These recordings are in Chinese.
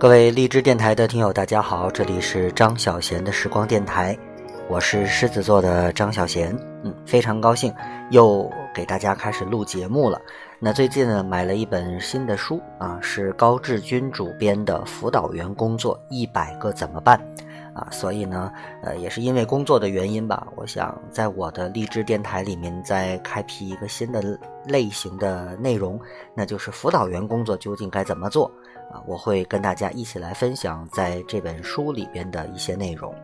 各位荔枝电台的听友，大家好，这里是张小贤的时光电台，我是狮子座的张小贤，嗯，非常高兴又给大家开始录节目了。那最近呢，买了一本新的书啊，是高志军主编的《辅导员工作一百个怎么办》啊，所以呢，呃，也是因为工作的原因吧，我想在我的荔枝电台里面再开辟一个新的类型的内容，那就是辅导员工作究竟该怎么做。啊，我会跟大家一起来分享在这本书里边的一些内容。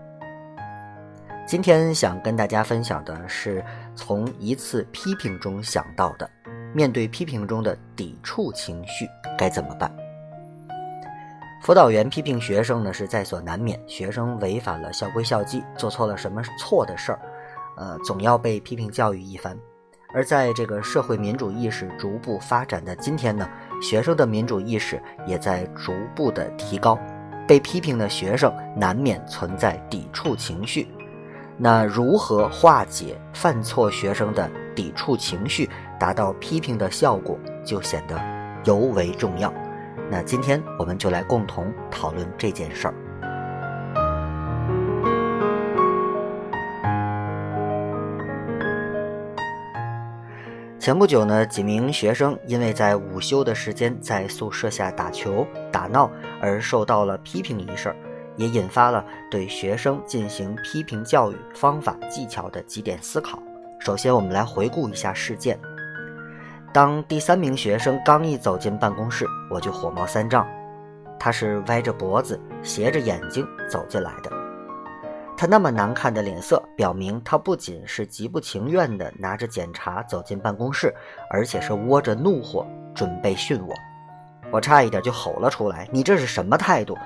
今天想跟大家分享的是从一次批评中想到的，面对批评中的抵触情绪该怎么办？辅导员批评学生呢是在所难免，学生违反了校规校纪，做错了什么错的事儿，呃，总要被批评教育一番。而在这个社会民主意识逐步发展的今天呢？学生的民主意识也在逐步的提高，被批评的学生难免存在抵触情绪。那如何化解犯错学生的抵触情绪，达到批评的效果，就显得尤为重要。那今天我们就来共同讨论这件事儿。前不久呢，几名学生因为在午休的时间在宿舍下打球打闹而受到了批评一事儿，也引发了对学生进行批评教育方法技巧的几点思考。首先，我们来回顾一下事件。当第三名学生刚一走进办公室，我就火冒三丈。他是歪着脖子、斜着眼睛走进来的。他那么难看的脸色，表明他不仅是极不情愿地拿着检查走进办公室，而且是窝着怒火准备训我。我差一点就吼了出来：“你这是什么态度？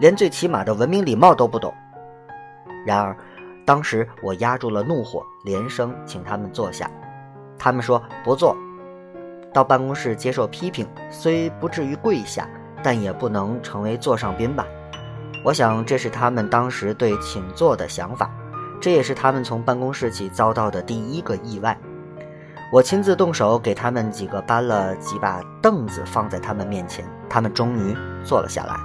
连最起码的文明礼貌都不懂！”然而，当时我压住了怒火，连声请他们坐下。他们说不坐。到办公室接受批评，虽不至于跪下，但也不能成为座上宾吧。我想，这是他们当时对请坐的想法，这也是他们从办公室起遭到的第一个意外。我亲自动手给他们几个搬了几把凳子放在他们面前，他们终于坐了下来。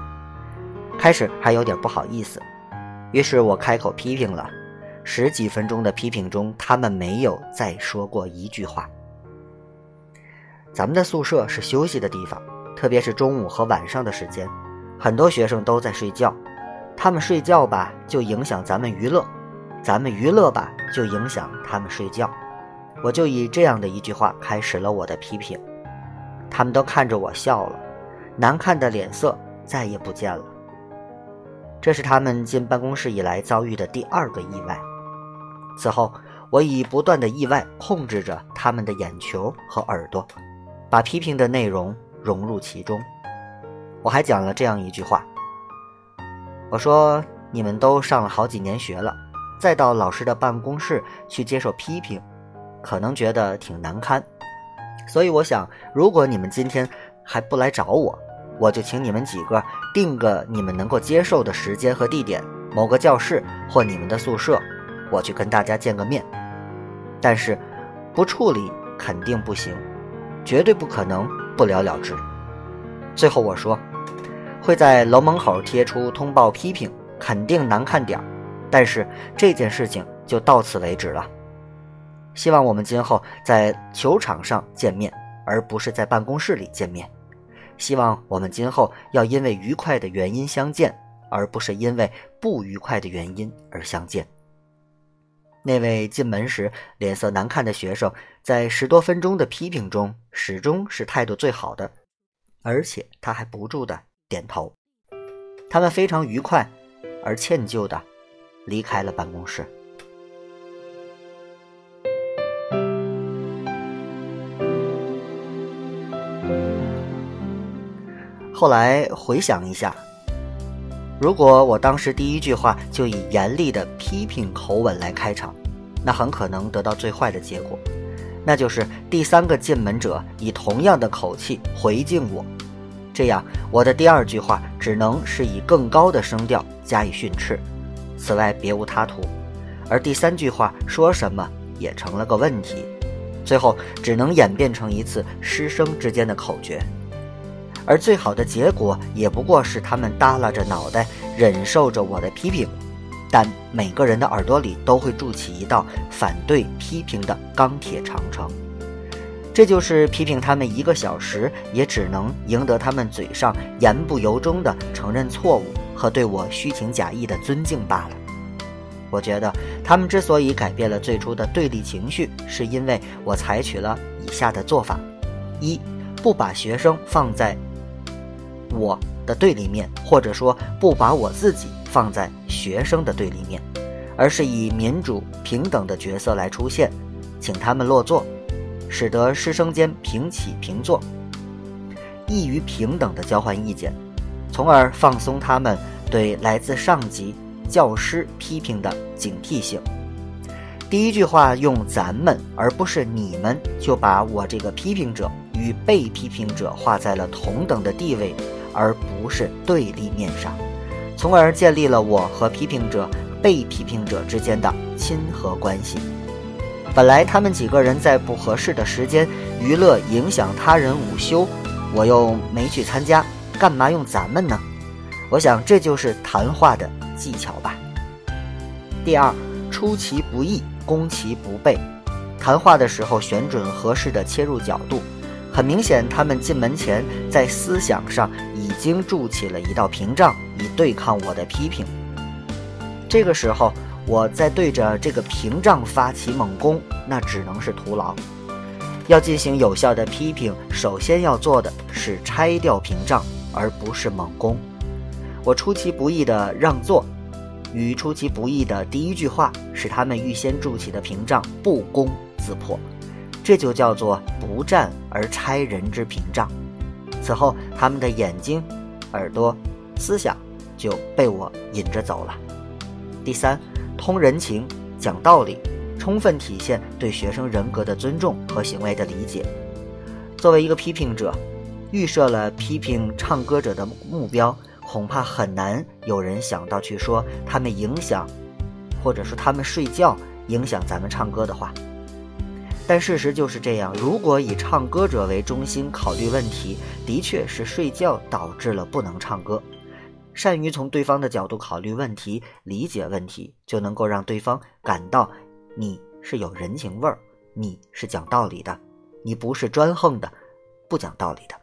开始还有点不好意思，于是我开口批评了。十几分钟的批评中，他们没有再说过一句话。咱们的宿舍是休息的地方，特别是中午和晚上的时间。很多学生都在睡觉，他们睡觉吧就影响咱们娱乐，咱们娱乐吧就影响他们睡觉。我就以这样的一句话开始了我的批评，他们都看着我笑了，难看的脸色再也不见了。这是他们进办公室以来遭遇的第二个意外。此后，我以不断的意外控制着他们的眼球和耳朵，把批评的内容融入其中。我还讲了这样一句话，我说：“你们都上了好几年学了，再到老师的办公室去接受批评，可能觉得挺难堪。所以我想，如果你们今天还不来找我，我就请你们几个定个你们能够接受的时间和地点，某个教室或你们的宿舍，我去跟大家见个面。但是，不处理肯定不行，绝对不可能不了了之。最后我说。”会在楼门口贴出通报批评，肯定难看点儿，但是这件事情就到此为止了。希望我们今后在球场上见面，而不是在办公室里见面。希望我们今后要因为愉快的原因相见，而不是因为不愉快的原因而相见。那位进门时脸色难看的学生，在十多分钟的批评中，始终是态度最好的，而且他还不住的。点头，他们非常愉快而歉疚的离开了办公室。后来回想一下，如果我当时第一句话就以严厉的批评口吻来开场，那很可能得到最坏的结果，那就是第三个进门者以同样的口气回敬我。这样，我的第二句话只能是以更高的声调加以训斥，此外别无他途。而第三句话说什么也成了个问题，最后只能演变成一次师生之间的口诀。而最好的结果也不过是他们耷拉着脑袋忍受着我的批评，但每个人的耳朵里都会筑起一道反对批评的钢铁长城。这就是批评他们一个小时，也只能赢得他们嘴上言不由衷的承认错误和对我虚情假意的尊敬罢了。我觉得他们之所以改变了最初的对立情绪，是因为我采取了以下的做法：一，不把学生放在我的对立面，或者说不把我自己放在学生的对立面，而是以民主平等的角色来出现，请他们落座。使得师生间平起平坐，易于平等的交换意见，从而放松他们对来自上级教师批评的警惕性。第一句话用“咱们”而不是“你们”，就把我这个批评者与被批评者画在了同等的地位，而不是对立面上，从而建立了我和批评者、被批评者之间的亲和关系。本来他们几个人在不合适的时间娱乐影响他人午休，我又没去参加，干嘛用咱们呢？我想这就是谈话的技巧吧。第二，出其不意，攻其不备。谈话的时候选准合适的切入角度。很明显，他们进门前在思想上已经筑起了一道屏障，以对抗我的批评。这个时候。我在对着这个屏障发起猛攻，那只能是徒劳。要进行有效的批评，首先要做的是拆掉屏障，而不是猛攻。我出其不意的让座，与出其不意的第一句话，使他们预先筑起的屏障不攻自破，这就叫做不战而拆人之屏障。此后，他们的眼睛、耳朵、思想就被我引着走了。第三。通人情，讲道理，充分体现对学生人格的尊重和行为的理解。作为一个批评者，预设了批评唱歌者的目标，恐怕很难有人想到去说他们影响，或者说他们睡觉影响咱们唱歌的话。但事实就是这样，如果以唱歌者为中心考虑问题，的确是睡觉导致了不能唱歌。善于从对方的角度考虑问题、理解问题，就能够让对方感到你是有人情味儿，你是讲道理的，你不是专横的、不讲道理的。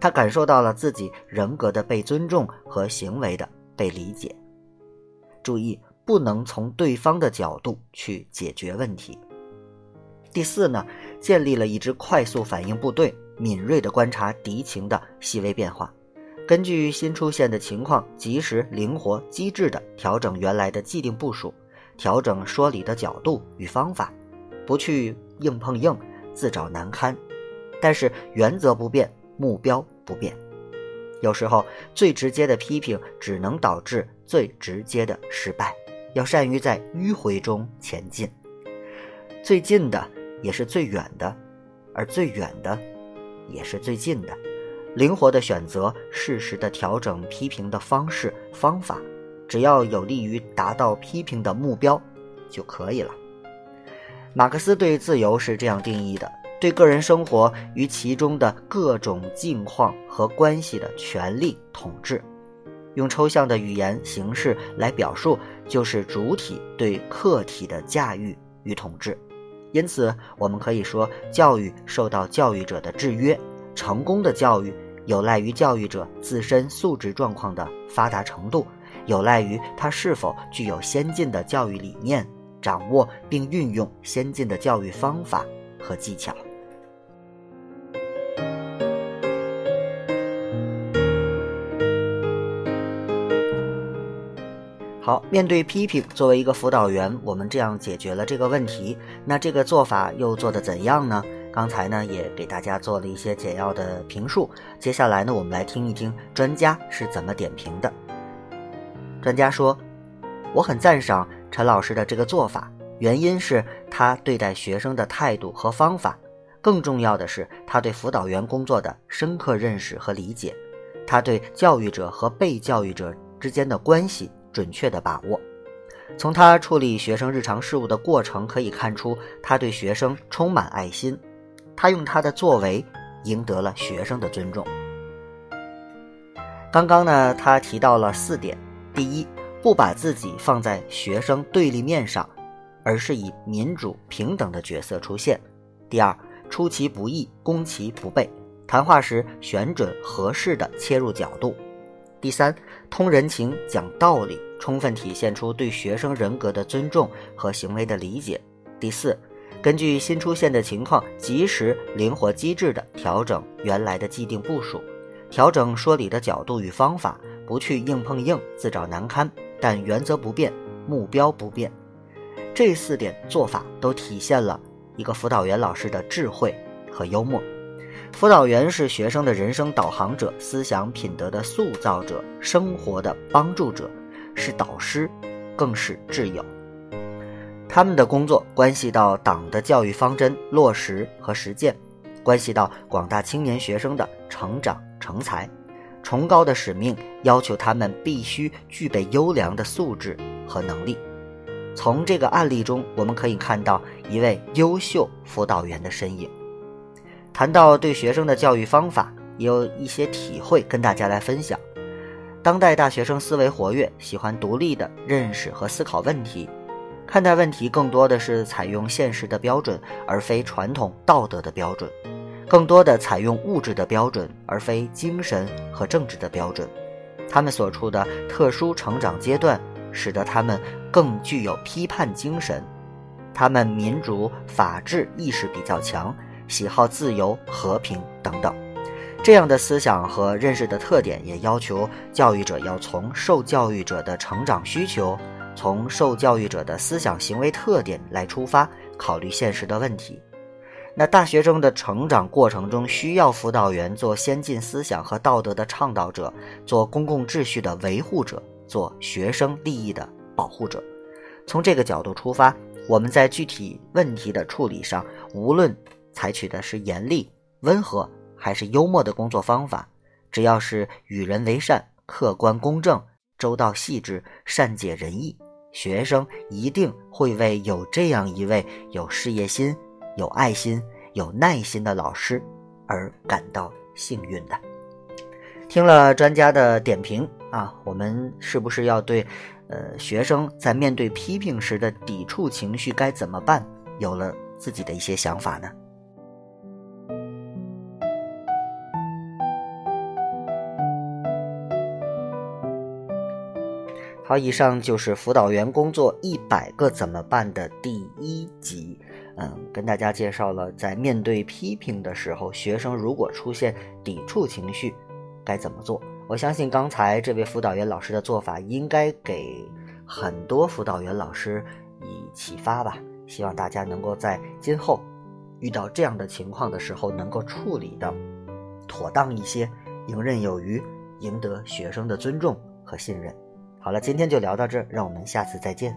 他感受到了自己人格的被尊重和行为的被理解。注意，不能从对方的角度去解决问题。第四呢，建立了一支快速反应部队，敏锐地观察敌情的细微变化。根据新出现的情况，及时、灵活、机智地调整原来的既定部署，调整说理的角度与方法，不去硬碰硬、自找难堪。但是原则不变，目标不变。有时候最直接的批评只能导致最直接的失败。要善于在迂回中前进，最近的也是最远的，而最远的也是最近的。灵活的选择，适时的调整批评的方式方法，只要有利于达到批评的目标就可以了。马克思对自由是这样定义的：对个人生活与其中的各种境况和关系的权利统治。用抽象的语言形式来表述，就是主体对客体的驾驭与统治。因此，我们可以说，教育受到教育者的制约，成功的教育。有赖于教育者自身素质状况的发达程度，有赖于他是否具有先进的教育理念，掌握并运用先进的教育方法和技巧。好，面对批评，作为一个辅导员，我们这样解决了这个问题。那这个做法又做得怎样呢？刚才呢也给大家做了一些简要的评述，接下来呢我们来听一听专家是怎么点评的。专家说，我很赞赏陈老师的这个做法，原因是他对待学生的态度和方法，更重要的是他对辅导员工作的深刻认识和理解，他对教育者和被教育者之间的关系准确的把握。从他处理学生日常事务的过程可以看出，他对学生充满爱心。他用他的作为赢得了学生的尊重。刚刚呢，他提到了四点：第一，不把自己放在学生对立面上，而是以民主平等的角色出现；第二，出其不意，攻其不备，谈话时选准合适的切入角度；第三，通人情，讲道理，充分体现出对学生人格的尊重和行为的理解；第四。根据新出现的情况，及时、灵活、机智地调整原来的既定部署，调整说理的角度与方法，不去硬碰硬、自找难堪，但原则不变，目标不变。这四点做法都体现了一个辅导员老师的智慧和幽默。辅导员是学生的人生导航者、思想品德的塑造者、生活的帮助者，是导师，更是挚友。他们的工作关系到党的教育方针落实和实践，关系到广大青年学生的成长成才。崇高的使命要求他们必须具备优良的素质和能力。从这个案例中，我们可以看到一位优秀辅导员的身影。谈到对学生的教育方法，也有一些体会跟大家来分享。当代大学生思维活跃，喜欢独立的认识和思考问题。看待问题更多的是采用现实的标准，而非传统道德的标准；更多的采用物质的标准，而非精神和政治的标准。他们所处的特殊成长阶段，使得他们更具有批判精神。他们民主法治意识比较强，喜好自由、和平等等。这样的思想和认识的特点，也要求教育者要从受教育者的成长需求。从受教育者的思想行为特点来出发，考虑现实的问题。那大学生的成长过程中，需要辅导员做先进思想和道德的倡导者，做公共秩序的维护者，做学生利益的保护者。从这个角度出发，我们在具体问题的处理上，无论采取的是严厉、温和还是幽默的工作方法，只要是与人为善、客观公正、周到细致、善解人意。学生一定会为有这样一位有事业心、有爱心、有耐心的老师而感到幸运的。听了专家的点评啊，我们是不是要对，呃，学生在面对批评时的抵触情绪该怎么办，有了自己的一些想法呢？好，以上就是辅导员工作一百个怎么办的第一集。嗯，跟大家介绍了在面对批评的时候，学生如果出现抵触情绪，该怎么做。我相信刚才这位辅导员老师的做法，应该给很多辅导员老师以启发吧。希望大家能够在今后遇到这样的情况的时候，能够处理的妥当一些，游刃有余，赢得学生的尊重和信任。好了，今天就聊到这儿，让我们下次再见。